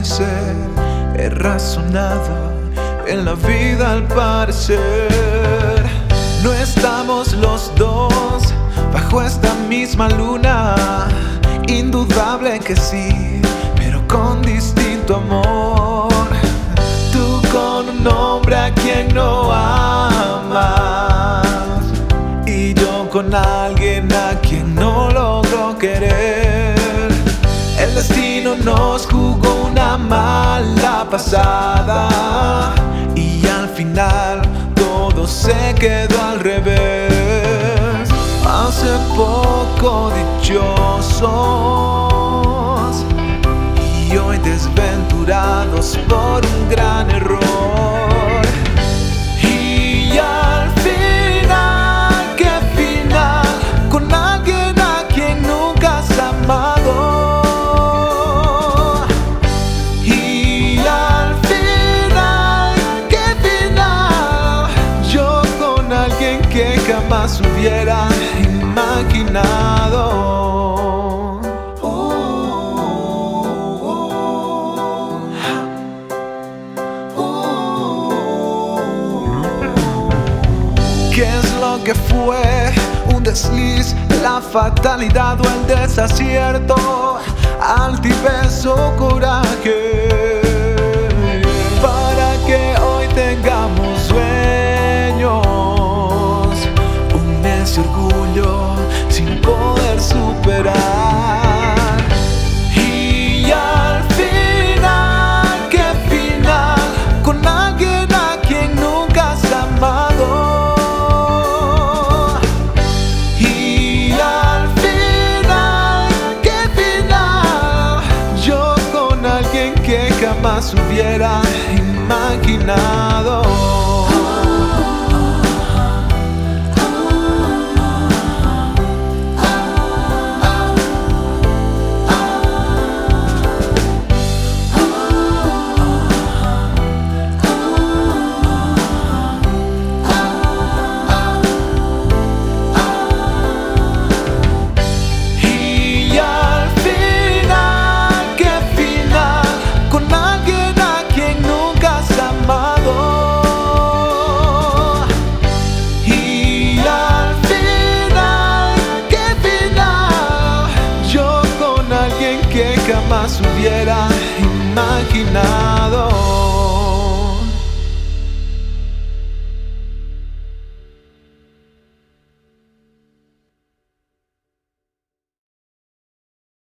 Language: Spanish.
amanecer. He razonado en la vida al parecer. No estamos los dos bajo esta misma luna. Indudable que sí, pero con distinto amor. Tú con un hombre a quien no amas. Y yo con alguien a quien no logro querer. El destino nos jugó mala pasada. Y al final todo se quedó al revés. Hace poco dichosos y hoy desventurados ¿Qué es lo que fue? Un desliz, la fatalidad o el desacierto, altivez o coraje. Jamás hubiera imaginado. imaginado.